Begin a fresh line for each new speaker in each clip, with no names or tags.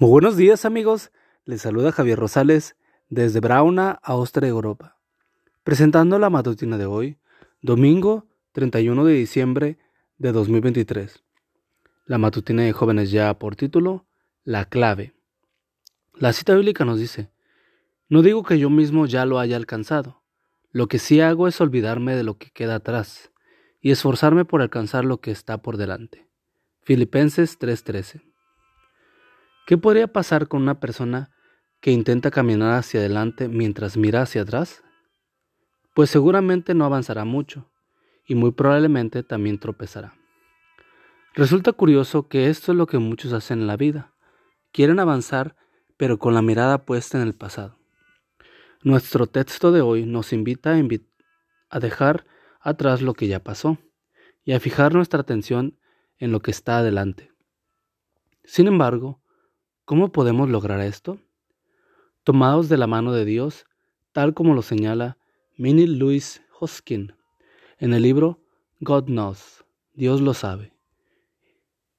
Muy buenos días amigos, les saluda Javier Rosales desde Brauna, Austria, Europa, presentando la matutina de hoy, domingo 31 de diciembre de 2023. La matutina de jóvenes ya por título, La clave. La cita bíblica nos dice, no digo que yo mismo ya lo haya alcanzado, lo que sí hago es olvidarme de lo que queda atrás y esforzarme por alcanzar lo que está por delante. Filipenses 3:13 ¿Qué podría pasar con una persona que intenta caminar hacia adelante mientras mira hacia atrás? Pues seguramente no avanzará mucho y muy probablemente también tropezará. Resulta curioso que esto es lo que muchos hacen en la vida. Quieren avanzar pero con la mirada puesta en el pasado. Nuestro texto de hoy nos invita a, dejar atrás lo que ya pasó y a fijar nuestra atención en lo que está adelante. Sin embargo, ¿Cómo podemos lograr esto? Tomados de la mano de Dios, tal como lo señala Minnie Louise Hoskin en el libro God Knows, Dios lo sabe.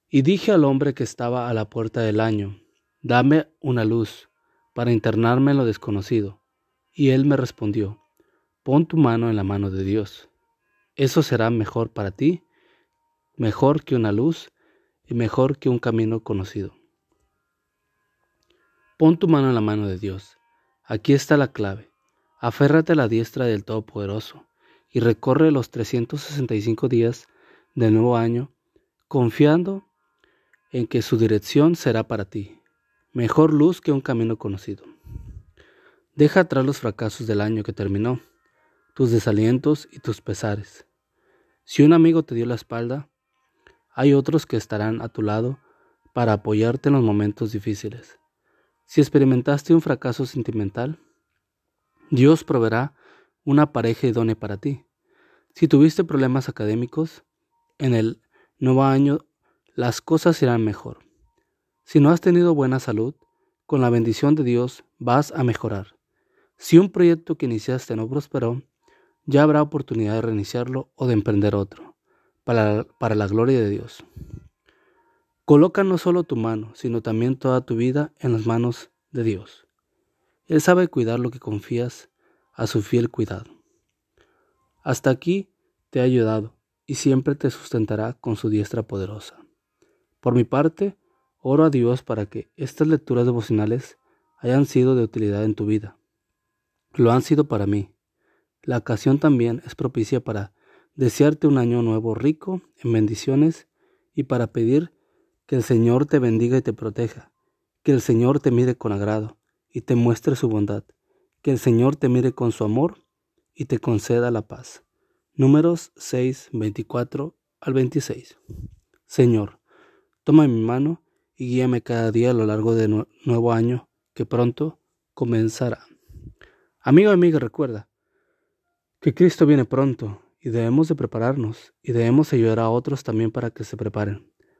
Y dije al hombre que estaba a la puerta del año, dame una luz para internarme en lo desconocido. Y él me respondió, pon tu mano en la mano de Dios. Eso será mejor para ti, mejor que una luz y mejor que un camino conocido. Pon tu mano en la mano de Dios. Aquí está la clave. Aférrate a la diestra del Todopoderoso y recorre los 365 días del nuevo año confiando en que su dirección será para ti. Mejor luz que un camino conocido. Deja atrás los fracasos del año que terminó, tus desalientos y tus pesares. Si un amigo te dio la espalda, hay otros que estarán a tu lado para apoyarte en los momentos difíciles. Si experimentaste un fracaso sentimental, Dios proveerá una pareja idónea para ti. Si tuviste problemas académicos, en el nuevo año las cosas irán mejor. Si no has tenido buena salud, con la bendición de Dios vas a mejorar. Si un proyecto que iniciaste no prosperó, ya habrá oportunidad de reiniciarlo o de emprender otro, para, para la gloria de Dios. Coloca no solo tu mano, sino también toda tu vida en las manos de Dios. Él sabe cuidar lo que confías a su fiel cuidado. Hasta aquí te ha ayudado y siempre te sustentará con su diestra poderosa. Por mi parte, oro a Dios para que estas lecturas devocionales hayan sido de utilidad en tu vida. Lo han sido para mí. La ocasión también es propicia para desearte un año nuevo rico en bendiciones y para pedir que el Señor te bendiga y te proteja, que el Señor te mire con agrado y te muestre su bondad, que el Señor te mire con su amor y te conceda la paz. Números 6, 24 al 26. Señor, toma mi mano y guíame cada día a lo largo de nuevo año que pronto comenzará. Amigo amiga, recuerda que Cristo viene pronto y debemos de prepararnos y debemos ayudar a otros también para que se preparen